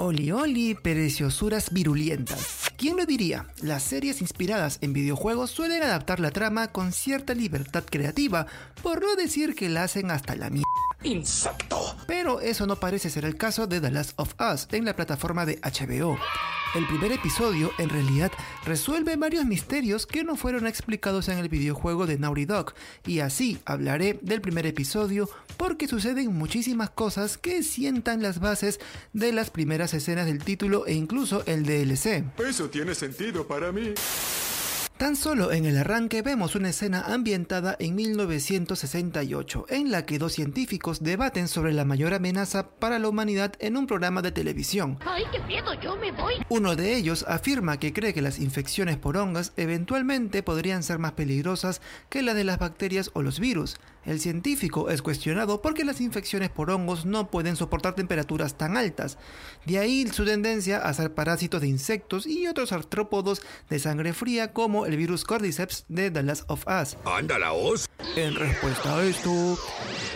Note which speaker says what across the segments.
Speaker 1: Oli Oli, preciosuras virulientas. ¿Quién lo diría? Las series inspiradas en videojuegos suelen adaptar la trama con cierta libertad creativa, por no decir que la hacen hasta la mierda.
Speaker 2: Insecto.
Speaker 1: Pero eso no parece ser el caso de The Last of Us en la plataforma de HBO. El primer episodio, en realidad, resuelve varios misterios que no fueron explicados en el videojuego de Naughty Dog, y así hablaré del primer episodio porque suceden muchísimas cosas que sientan las bases de las primeras escenas del título e incluso el DLC.
Speaker 2: Eso tiene sentido para mí.
Speaker 1: Tan solo en el arranque vemos una escena ambientada en 1968, en la que dos científicos debaten sobre la mayor amenaza para la humanidad en un programa de televisión.
Speaker 3: ¡Ay, qué miedo! ¡Yo me voy!
Speaker 1: Uno de ellos afirma que cree que las infecciones por hongos eventualmente podrían ser más peligrosas que las de las bacterias o los virus. El científico es cuestionado porque las infecciones por hongos no pueden soportar temperaturas tan altas. De ahí su tendencia a ser parásitos de insectos y otros artrópodos de sangre fría como el virus Cordyceps de The Last of Us.
Speaker 2: ¡Anda la os!
Speaker 1: En respuesta a esto,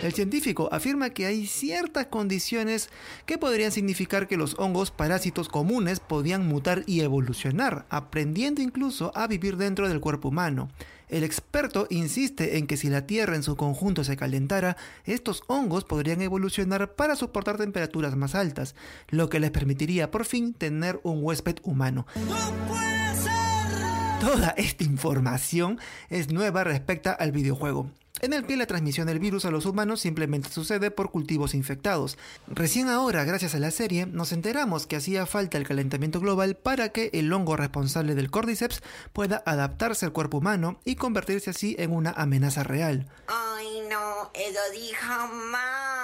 Speaker 1: el científico afirma que hay ciertas condiciones que podrían significar que los hongos parásitos comunes podían mutar y evolucionar, aprendiendo incluso a vivir dentro del cuerpo humano. El experto insiste en que si la Tierra en su conjunto se calentara, estos hongos podrían evolucionar para soportar temperaturas más altas, lo que les permitiría por fin tener un huésped humano. Toda esta información es nueva respecto al videojuego en el que la transmisión del virus a los humanos simplemente sucede por cultivos infectados. Recién ahora, gracias a la serie, nos enteramos que hacía falta el calentamiento global para que el hongo responsable del Cordyceps pueda adaptarse al cuerpo humano y convertirse así en una amenaza real.
Speaker 4: Ay, no, eso dijo más.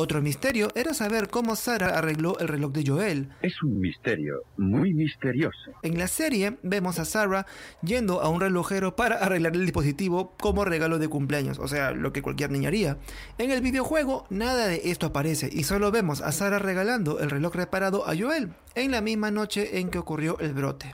Speaker 1: Otro misterio era saber cómo Sara arregló el reloj de Joel.
Speaker 5: Es un misterio muy misterioso.
Speaker 1: En la serie vemos a Sarah yendo a un relojero para arreglar el dispositivo como regalo de cumpleaños, o sea, lo que cualquier niña haría. En el videojuego nada de esto aparece y solo vemos a Sarah regalando el reloj reparado a Joel en la misma noche en que ocurrió el brote.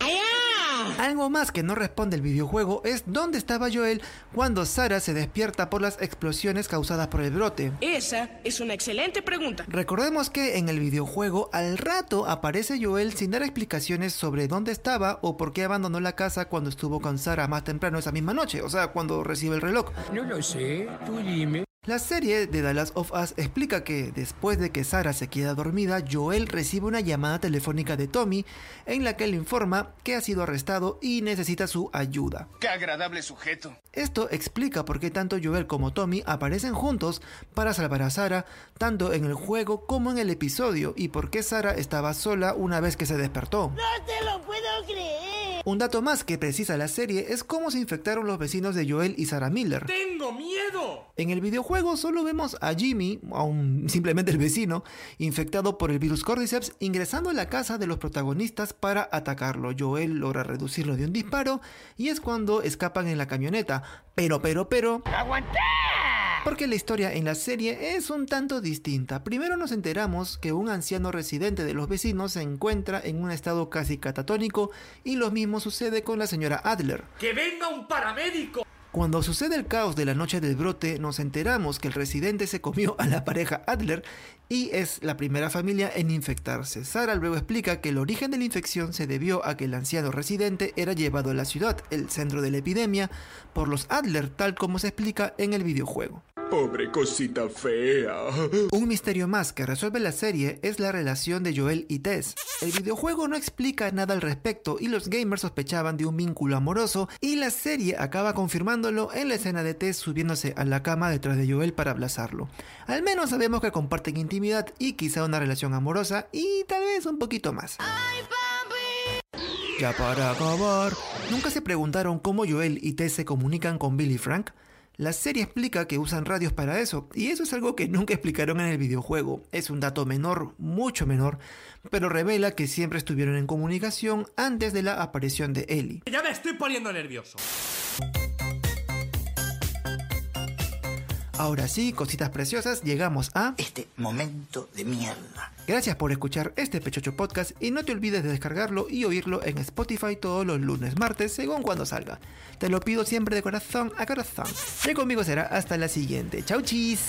Speaker 1: Algo más que no responde el videojuego es dónde estaba Joel cuando Sarah se despierta por las explosiones causadas por el brote.
Speaker 6: Esa es una excelente pregunta.
Speaker 1: Recordemos que en el videojuego al rato aparece Joel sin dar explicaciones sobre dónde estaba o por qué abandonó la casa cuando estuvo con Sarah más temprano esa misma noche, o sea, cuando recibe el reloj.
Speaker 7: No lo sé, tú dime.
Speaker 1: La serie de The Last of Us explica que después de que Sarah se queda dormida, Joel recibe una llamada telefónica de Tommy en la que le informa que ha sido arrestado y necesita su ayuda.
Speaker 8: ¡Qué agradable sujeto!
Speaker 1: Esto explica por qué tanto Joel como Tommy aparecen juntos para salvar a Sarah, tanto en el juego como en el episodio, y por qué Sarah estaba sola una vez que se despertó.
Speaker 3: ¡No te lo puedo creer!
Speaker 1: Un dato más que precisa la serie es cómo se infectaron los vecinos de Joel y Sarah Miller.
Speaker 8: ¡Tengo miedo!
Speaker 1: En el videojuego solo vemos a Jimmy, a un, simplemente el vecino, infectado por el virus Cordyceps, ingresando a la casa de los protagonistas para atacarlo. Joel logra reducirlo de un disparo y es cuando escapan en la camioneta. Pero, pero, pero...
Speaker 3: ¡Aguanté!
Speaker 1: Porque la historia en la serie es un tanto distinta. Primero nos enteramos que un anciano residente de los vecinos se encuentra en un estado casi catatónico y lo mismo sucede con la señora Adler.
Speaker 8: ¡Que venga un paramédico!
Speaker 1: Cuando sucede el caos de la noche del brote, nos enteramos que el residente se comió a la pareja Adler y es la primera familia en infectarse. Sara luego explica que el origen de la infección se debió a que el anciano residente era llevado a la ciudad, el centro de la epidemia, por los Adler, tal como se explica en el videojuego.
Speaker 2: Pobre cosita fea.
Speaker 1: Un misterio más que resuelve la serie es la relación de Joel y Tess. El videojuego no explica nada al respecto y los gamers sospechaban de un vínculo amoroso y la serie acaba confirmándolo en la escena de Tess subiéndose a la cama detrás de Joel para abrazarlo. Al menos sabemos que comparten intimidad y quizá una relación amorosa y tal vez un poquito más. Ya para acabar, ¿nunca se preguntaron cómo Joel y Tess se comunican con Billy Frank? La serie explica que usan radios para eso, y eso es algo que nunca explicaron en el videojuego. Es un dato menor, mucho menor, pero revela que siempre estuvieron en comunicación antes de la aparición de Ellie.
Speaker 8: Ya me estoy poniendo nervioso.
Speaker 1: Ahora sí, cositas preciosas, llegamos a...
Speaker 4: Este momento de mierda.
Speaker 1: Gracias por escuchar este Pechocho Podcast y no te olvides de descargarlo y oírlo en Spotify todos los lunes, martes, según cuando salga. Te lo pido siempre de corazón a corazón. Y conmigo será hasta la siguiente. Chau chis.